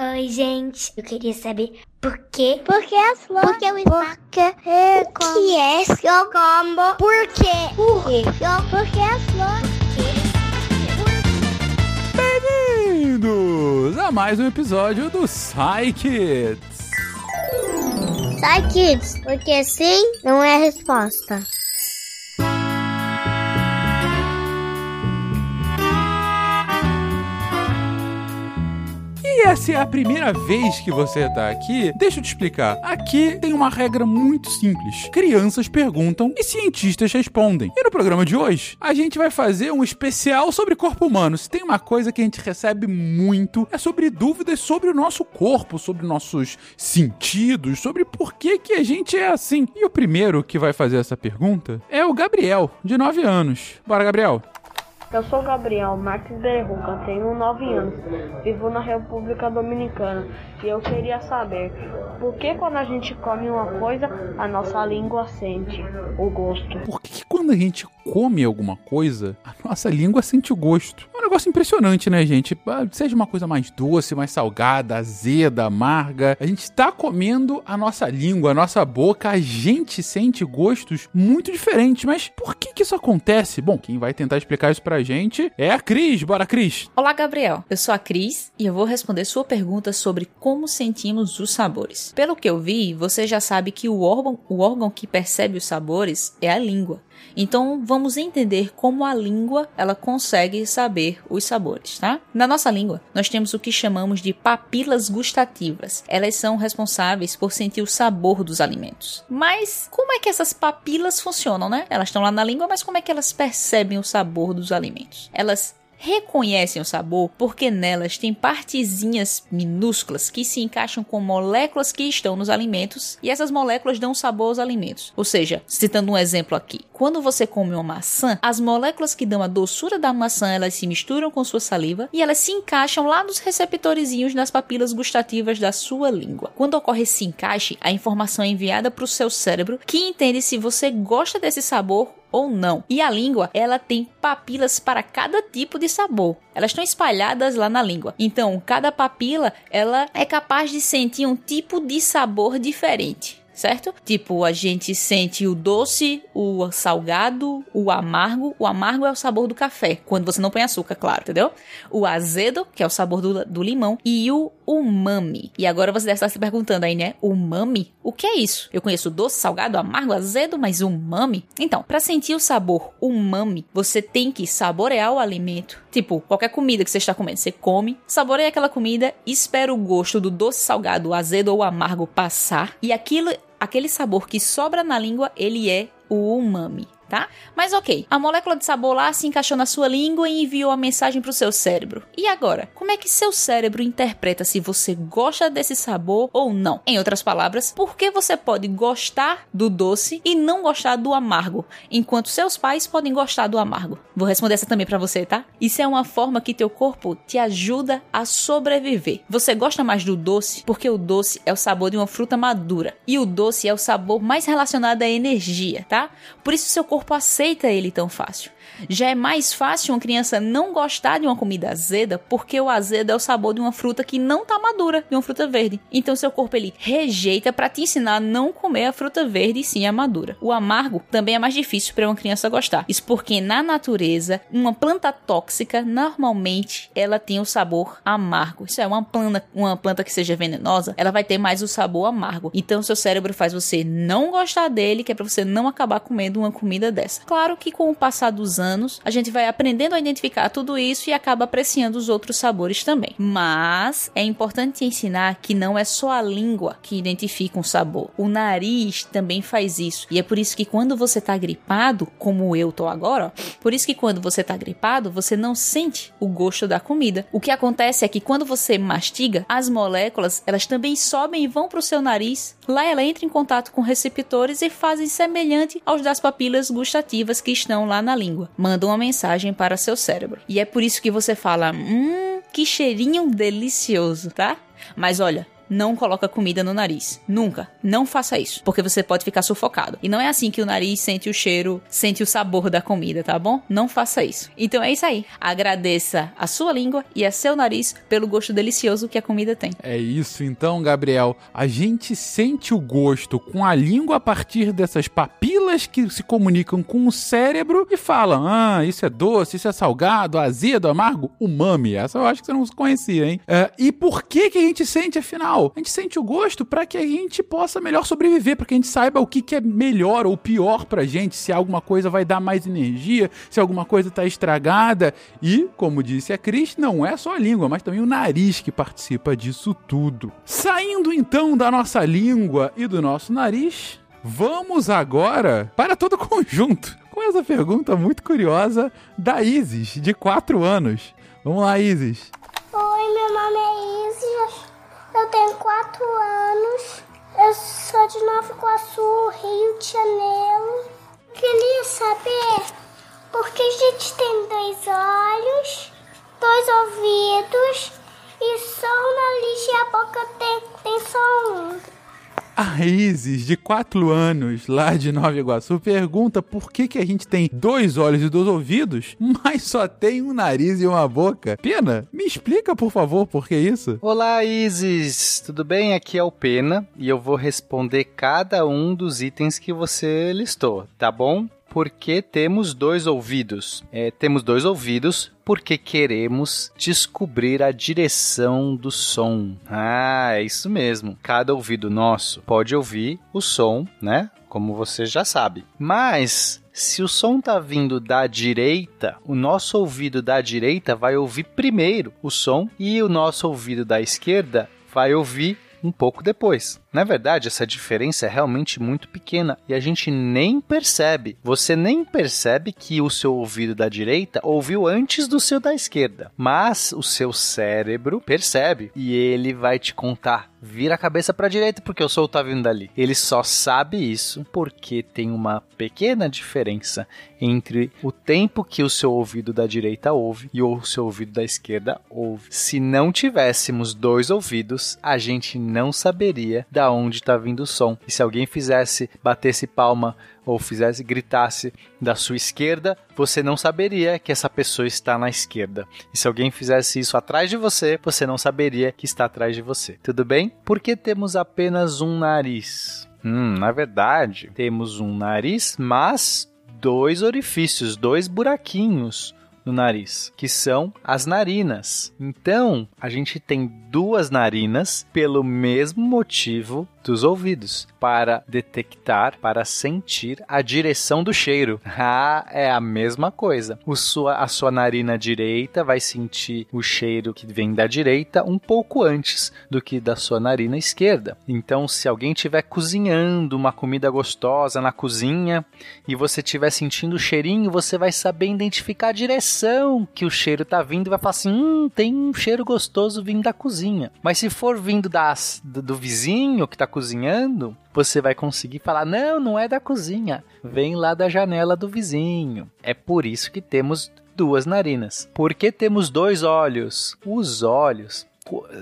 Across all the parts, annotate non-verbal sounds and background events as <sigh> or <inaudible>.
Oi, gente. Eu queria saber por quê? Por que as flores? Por que o Porque é o que é seu combo? Por quê? Por quê? Por que as flores? Bem-vindos a mais um episódio do Psy Kids. Sai, kids, porque sim não é a resposta. Essa é a primeira vez que você tá aqui, deixa eu te explicar. Aqui tem uma regra muito simples: crianças perguntam e cientistas respondem. E no programa de hoje, a gente vai fazer um especial sobre corpo humano. Se tem uma coisa que a gente recebe muito, é sobre dúvidas sobre o nosso corpo, sobre nossos sentidos, sobre por que, que a gente é assim. E o primeiro que vai fazer essa pergunta é o Gabriel, de 9 anos. Bora, Gabriel. Eu sou Gabriel Marques Berruca, tenho 9 anos, vivo na República Dominicana e eu queria saber por que quando a gente come uma coisa, a nossa língua sente o gosto. Por que, quando a gente come alguma coisa, a nossa língua sente o gosto? Negócio impressionante, né, gente? Ah, Seja uma coisa mais doce, mais salgada, azeda, amarga. A gente está comendo a nossa língua, a nossa boca, a gente sente gostos muito diferentes. Mas por que, que isso acontece? Bom, quem vai tentar explicar isso pra gente é a Cris. Bora, Cris! Olá, Gabriel. Eu sou a Cris e eu vou responder sua pergunta sobre como sentimos os sabores. Pelo que eu vi, você já sabe que o órgão, o órgão que percebe os sabores é a língua. Então, vamos entender como a língua ela consegue saber os sabores, tá? Na nossa língua, nós temos o que chamamos de papilas gustativas. Elas são responsáveis por sentir o sabor dos alimentos. Mas como é que essas papilas funcionam, né? Elas estão lá na língua, mas como é que elas percebem o sabor dos alimentos? Elas reconhecem o sabor porque nelas tem partezinhas minúsculas que se encaixam com moléculas que estão nos alimentos e essas moléculas dão sabor aos alimentos. Ou seja, citando um exemplo aqui, quando você come uma maçã, as moléculas que dão a doçura da maçã elas se misturam com sua saliva e elas se encaixam lá nos receptorzinhos das papilas gustativas da sua língua. Quando ocorre esse encaixe, a informação é enviada para o seu cérebro que entende se você gosta desse sabor ou não. E a língua, ela tem papilas para cada tipo de sabor. Elas estão espalhadas lá na língua. Então, cada papila, ela é capaz de sentir um tipo de sabor diferente certo? Tipo, a gente sente o doce, o salgado, o amargo. O amargo é o sabor do café, quando você não põe açúcar, claro, entendeu? O azedo, que é o sabor do, do limão, e o umami. E agora você deve estar se perguntando aí, né? Umami? O que é isso? Eu conheço doce, salgado, amargo, azedo, mas umami? Então, para sentir o sabor umami, você tem que saborear o alimento. Tipo, qualquer comida que você está comendo, você come, saboreia aquela comida, espera o gosto do doce, salgado, azedo ou amargo passar, e aquilo aquele sabor que sobra na língua, ele é o umami. Tá? Mas ok, a molécula de sabor lá se encaixou na sua língua e enviou a mensagem para o seu cérebro. E agora, como é que seu cérebro interpreta se você gosta desse sabor ou não? Em outras palavras, por que você pode gostar do doce e não gostar do amargo, enquanto seus pais podem gostar do amargo? Vou responder essa também para você, tá? Isso é uma forma que teu corpo te ajuda a sobreviver. Você gosta mais do doce porque o doce é o sabor de uma fruta madura e o doce é o sabor mais relacionado à energia, tá? Por isso seu corpo aceita ele tão fácil. Já é mais fácil uma criança não gostar de uma comida azeda porque o azedo é o sabor de uma fruta que não tá madura, de uma fruta verde. Então seu corpo ele rejeita para te ensinar a não comer a fruta verde e sim a madura. O amargo também é mais difícil para uma criança gostar. Isso porque na natureza, uma planta tóxica normalmente ela tem o sabor amargo. Isso é uma planta, uma planta que seja venenosa, ela vai ter mais o sabor amargo. Então seu cérebro faz você não gostar dele, que é para você não acabar comendo uma comida dessa. Claro que com o passar dos anos, a gente vai aprendendo a identificar tudo isso e acaba apreciando os outros sabores também. Mas é importante ensinar que não é só a língua que identifica um sabor. O nariz também faz isso. E é por isso que quando você tá gripado, como eu tô agora, ó, por isso que quando você tá gripado, você não sente o gosto da comida. O que acontece é que quando você mastiga, as moléculas, elas também sobem e vão pro seu nariz. Lá ela entra em contato com receptores e fazem semelhante aos das papilas gustativas que estão lá na língua. Mandam uma mensagem para seu cérebro. E é por isso que você fala: "Hum, que cheirinho delicioso", tá? Mas olha, não coloca comida no nariz. Nunca. Não faça isso, porque você pode ficar sufocado. E não é assim que o nariz sente o cheiro, sente o sabor da comida, tá bom? Não faça isso. Então é isso aí. Agradeça a sua língua e a seu nariz pelo gosto delicioso que a comida tem. É isso então, Gabriel. A gente sente o gosto com a língua a partir dessas papilas que se comunicam com o cérebro e falam: ah, isso é doce, isso é salgado, azedo, amargo, umami. Essa eu acho que você não conhecia, hein? Uh, e por que que a gente sente afinal? A gente sente o gosto para que a gente possa melhor sobreviver, para que a gente saiba o que, que é melhor ou pior pra gente, se alguma coisa vai dar mais energia, se alguma coisa tá estragada. E, como disse a Cris, não é só a língua, mas também o nariz que participa disso tudo. Saindo então da nossa língua e do nosso nariz, vamos agora para todo o conjunto com essa pergunta muito curiosa da Isis, de 4 anos. Vamos lá, Isis. Oi, meu nome é Isis, eu tenho 4 anos, eu sou de Nova Iguaçu, Rio de Janeiro. Queria saber por que a gente tem dois olhos, dois ouvidos e só o nariz e a boca tem, tem só um. A Isis, de 4 anos, lá de Nova Iguaçu, pergunta por que, que a gente tem dois olhos e dois ouvidos, mas só tem um nariz e uma boca. Pena, me explica, por favor, por que isso? Olá, Isis! Tudo bem? Aqui é o Pena e eu vou responder cada um dos itens que você listou, tá bom? Porque temos dois ouvidos. É, temos dois ouvidos porque queremos descobrir a direção do som. Ah, é isso mesmo. Cada ouvido nosso pode ouvir o som, né? Como você já sabe. Mas se o som tá vindo da direita, o nosso ouvido da direita vai ouvir primeiro o som e o nosso ouvido da esquerda vai ouvir um pouco depois. Na verdade, essa diferença é realmente muito pequena e a gente nem percebe. Você nem percebe que o seu ouvido da direita ouviu antes do seu da esquerda, mas o seu cérebro percebe e ele vai te contar. Vira a cabeça para a direita porque o som tá vindo dali. Ele só sabe isso porque tem uma pequena diferença entre o tempo que o seu ouvido da direita ouve e o seu ouvido da esquerda ouve. Se não tivéssemos dois ouvidos, a gente não saberia da onde está vindo o som. E se alguém fizesse, batesse palma ou fizesse, gritasse da sua esquerda, você não saberia que essa pessoa está na esquerda. E se alguém fizesse isso atrás de você, você não saberia que está atrás de você. Tudo bem? Por que temos apenas um nariz? Hum, na verdade, temos um nariz, mas dois orifícios, dois buraquinhos no nariz, que são as narinas. Então, a gente tem duas narinas pelo mesmo motivo dos ouvidos para detectar, para sentir a direção do cheiro. <laughs> Ah, é a mesma coisa. O sua, a sua narina direita vai sentir o cheiro que vem da direita um pouco antes do que da sua narina esquerda. Então, se alguém estiver cozinhando uma comida gostosa na cozinha e você estiver sentindo o cheirinho, você vai saber identificar a direção que o cheiro está vindo vai falar assim: hum, tem um cheiro gostoso vindo da cozinha. Mas se for vindo das, do, do vizinho que está cozinhando, você vai conseguir falar: não, não é da cozinha, vem lá da janela do vizinho. É por isso que temos duas narinas. Por que temos dois olhos? Os olhos.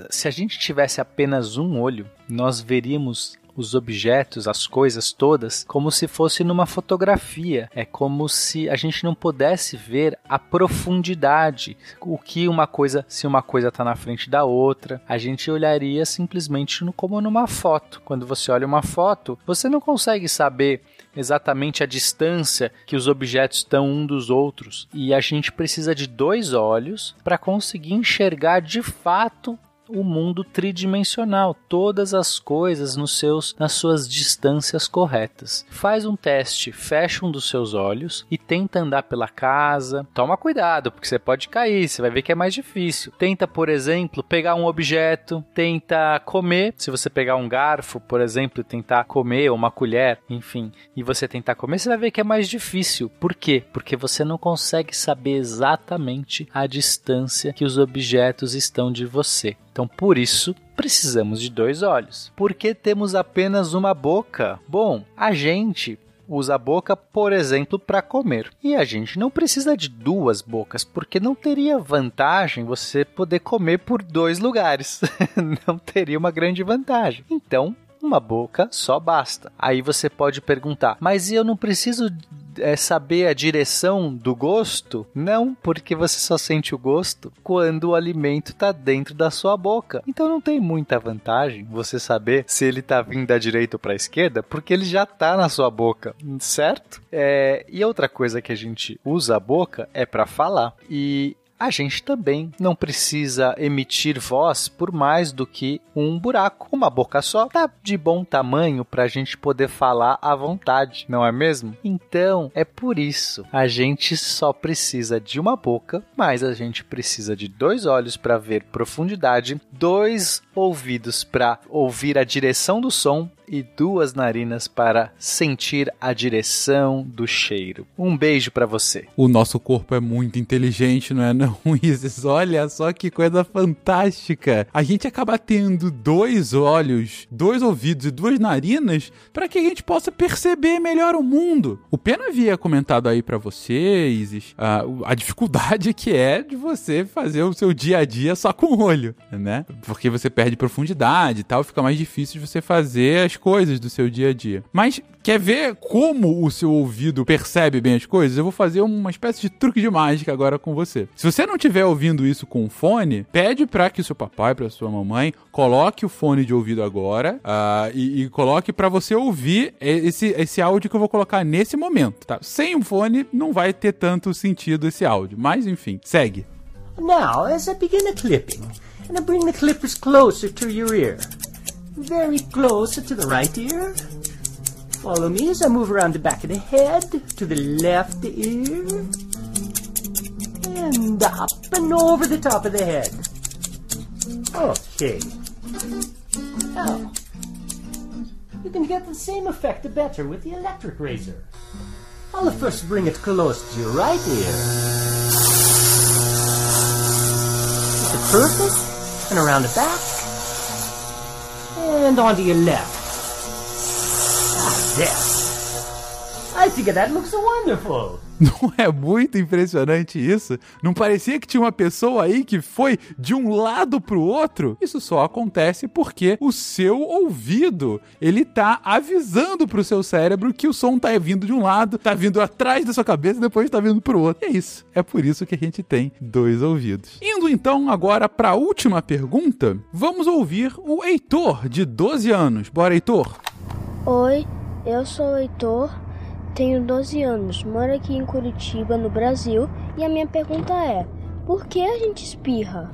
Se a gente tivesse apenas um olho, nós veríamos os objetos, as coisas todas, como se fosse numa fotografia. É como se a gente não pudesse ver a profundidade, o que uma coisa, se uma coisa está na frente da outra, a gente olharia simplesmente como numa foto. Quando você olha uma foto, você não consegue saber exatamente a distância que os objetos estão um dos outros. E a gente precisa de dois olhos para conseguir enxergar de fato o mundo tridimensional, todas as coisas nos seus nas suas distâncias corretas. Faz um teste, fecha um dos seus olhos e tenta andar pela casa. Toma cuidado, porque você pode cair, você vai ver que é mais difícil. Tenta, por exemplo, pegar um objeto, tenta comer. Se você pegar um garfo, por exemplo, e tentar comer ou uma colher, enfim, e você tentar comer, você vai ver que é mais difícil. Por quê? Porque você não consegue saber exatamente a distância que os objetos estão de você. Então, por isso, precisamos de dois olhos. Por que temos apenas uma boca? Bom, a gente usa a boca, por exemplo, para comer. E a gente não precisa de duas bocas, porque não teria vantagem você poder comer por dois lugares. <laughs> não teria uma grande vantagem. Então, uma boca só basta. Aí você pode perguntar, mas eu não preciso é, saber a direção do gosto? Não, porque você só sente o gosto quando o alimento está dentro da sua boca. Então não tem muita vantagem você saber se ele está vindo da direita ou para a esquerda, porque ele já está na sua boca, certo? É, e outra coisa que a gente usa a boca é para falar. E a gente também não precisa emitir voz por mais do que um buraco. Uma boca só tá de bom tamanho para a gente poder falar à vontade, não é mesmo? Então é por isso a gente só precisa de uma boca, mas a gente precisa de dois olhos para ver profundidade, dois ouvidos para ouvir a direção do som e duas narinas para sentir a direção do cheiro. Um beijo para você. O nosso corpo é muito inteligente, não é não, <laughs> Isis? Olha só que coisa fantástica. A gente acaba tendo dois olhos, dois ouvidos e duas narinas para que a gente possa perceber melhor o mundo. O Pena havia comentado aí para você, Isis, a, a dificuldade que é de você fazer o seu dia a dia só com o olho, né? Porque você perde profundidade e tal, fica mais difícil de você fazer as coisas do seu dia a dia. Mas quer ver como o seu ouvido percebe bem as coisas? Eu vou fazer uma espécie de truque de mágica agora com você. Se você não estiver ouvindo isso com fone, pede para que seu papai, para sua mamãe, coloque o fone de ouvido agora uh, e, e, coloque para você ouvir esse, esse áudio que eu vou colocar nesse momento, tá? Sem o fone não vai ter tanto sentido esse áudio, mas enfim, segue. Now, as I begin a clipping, and I bring the clippers closer to your ear. Very close to the right ear. Follow me as I move around the back of the head to the left ear. And up and over the top of the head. Okay. Now, you can get the same effect better with the electric razor. I'll first bring it close to your right ear. Is the perfect? And around the back and onto your left. Ah, there. I think that looks wonderful. <laughs> Não é muito impressionante isso? Não parecia que tinha uma pessoa aí que foi de um lado pro outro? Isso só acontece porque o seu ouvido, ele tá avisando pro seu cérebro que o som tá vindo de um lado, tá vindo atrás da sua cabeça e depois tá vindo pro outro. E é isso. É por isso que a gente tem dois ouvidos. Indo então agora para a última pergunta, vamos ouvir o Heitor, de 12 anos. Bora, Heitor. Oi, eu sou o Heitor tenho 12 anos, moro aqui em Curitiba, no Brasil, e a minha pergunta é: por que a gente espirra?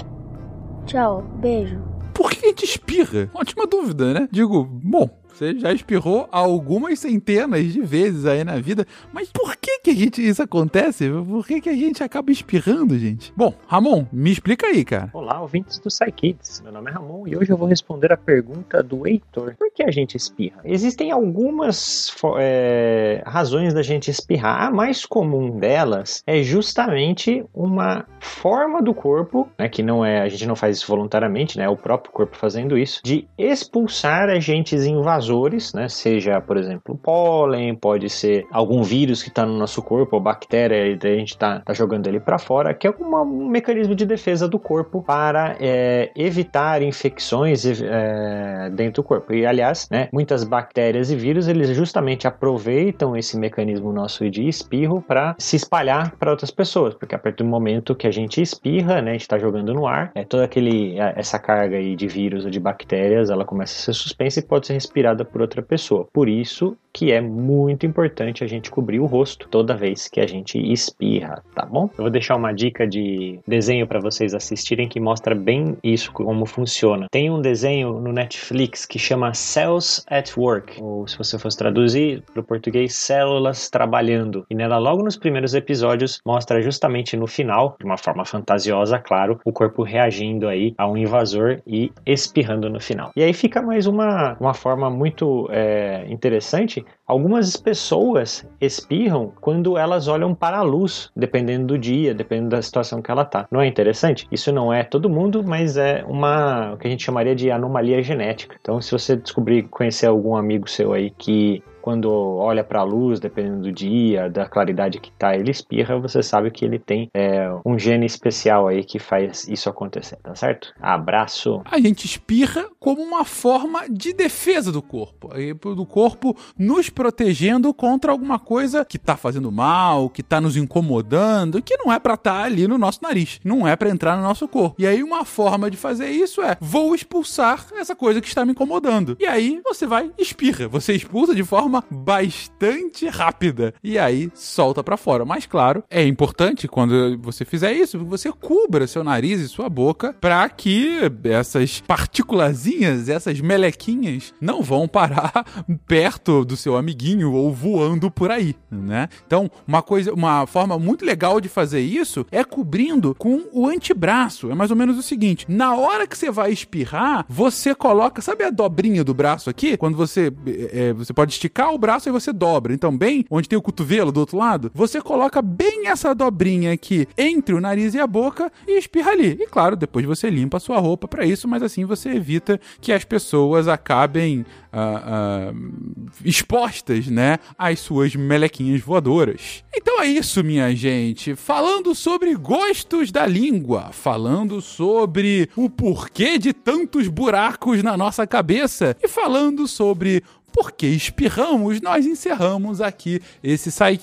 Tchau, beijo. Por que a gente espirra? Ótima dúvida, né? Digo, bom, você já espirrou algumas centenas de vezes aí na vida, mas por que que a gente, isso acontece? Por que que a gente acaba espirrando, gente? Bom, Ramon, me explica aí, cara. Olá, ouvintes do Psykids. Meu nome é Ramon e hoje eu vou responder a pergunta do Heitor. Por que a gente espirra? Existem algumas é, razões da gente espirrar. A mais comum delas é justamente uma forma do corpo, né, que não é, a gente não faz isso voluntariamente, né, é o próprio corpo fazendo isso, de expulsar agentes invasores invasores, né? Seja, por exemplo, pólen, pode ser algum vírus que está no nosso corpo, ou bactéria, e a gente está tá jogando ele para fora, que é uma, um mecanismo de defesa do corpo para é, evitar infecções é, dentro do corpo. E, aliás, né, muitas bactérias e vírus, eles justamente aproveitam esse mecanismo nosso de espirro para se espalhar para outras pessoas, porque a partir do momento que a gente espirra, né, a gente está jogando no ar, é, toda aquele, essa carga aí de vírus ou de bactérias, ela começa a ser suspensa e pode ser respirada por outra pessoa. Por isso que é muito importante a gente cobrir o rosto toda vez que a gente espirra, tá bom? Eu vou deixar uma dica de desenho para vocês assistirem que mostra bem isso como funciona. Tem um desenho no Netflix que chama Cells at Work, ou se você fosse traduzir para o português, células trabalhando. E nela logo nos primeiros episódios mostra justamente no final, de uma forma fantasiosa, claro, o corpo reagindo aí a um invasor e espirrando no final. E aí fica mais uma, uma forma muito é, interessante Algumas pessoas espirram quando elas olham para a luz, dependendo do dia, dependendo da situação que ela tá. Não é interessante? Isso não é todo mundo, mas é uma o que a gente chamaria de anomalia genética. Então, se você descobrir, conhecer algum amigo seu aí que quando olha para a luz, dependendo do dia, da claridade que tá, ele espirra, você sabe que ele tem é, um gene especial aí que faz isso acontecer, tá certo? Abraço. A gente espirra como uma forma de defesa do corpo, do corpo nos protegendo contra alguma coisa que tá fazendo mal, que tá nos incomodando, que não é para estar tá ali no nosso nariz, não é para entrar no nosso corpo. E aí uma forma de fazer isso é: vou expulsar essa coisa que está me incomodando. E aí você vai espirra, você expulsa de forma bastante rápida e aí solta para fora. Mas claro, é importante quando você fizer isso, você cubra seu nariz e sua boca para que essas partículazinhas, essas melequinhas não vão parar <laughs> perto do seu amiguinho ou voando por aí, né? Então, uma coisa, uma forma muito legal de fazer isso é cobrindo com o antebraço. É mais ou menos o seguinte: na hora que você vai espirrar, você coloca, sabe a dobrinha do braço aqui? Quando você é, você pode esticar o braço e você dobra. Então, bem onde tem o cotovelo do outro lado, você coloca bem essa dobrinha aqui entre o nariz e a boca e espirra ali. E claro, depois você limpa a sua roupa para isso, mas assim você evita que as pessoas acabem uh, uh, expostas, né, às suas melequinhas voadoras. Então é isso, minha gente. Falando sobre gostos da língua, falando sobre o porquê de tantos buracos na nossa cabeça e falando sobre porque espirramos, nós encerramos aqui esse Psy.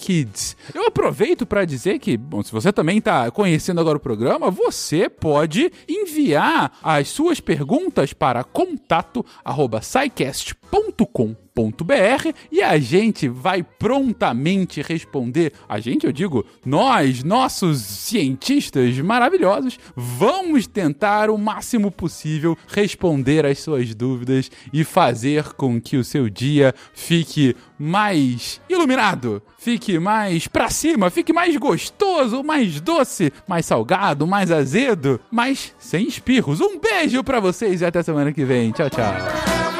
Eu aproveito para dizer que, bom, se você também está conhecendo agora o programa, você pode enviar as suas perguntas para contato@scicast.com br e a gente vai prontamente responder. A gente, eu digo, nós, nossos cientistas maravilhosos, vamos tentar o máximo possível responder as suas dúvidas e fazer com que o seu dia fique mais iluminado, fique mais pra cima, fique mais gostoso, mais doce, mais salgado, mais azedo, mas sem espirros. Um beijo para vocês e até semana que vem. Tchau, tchau.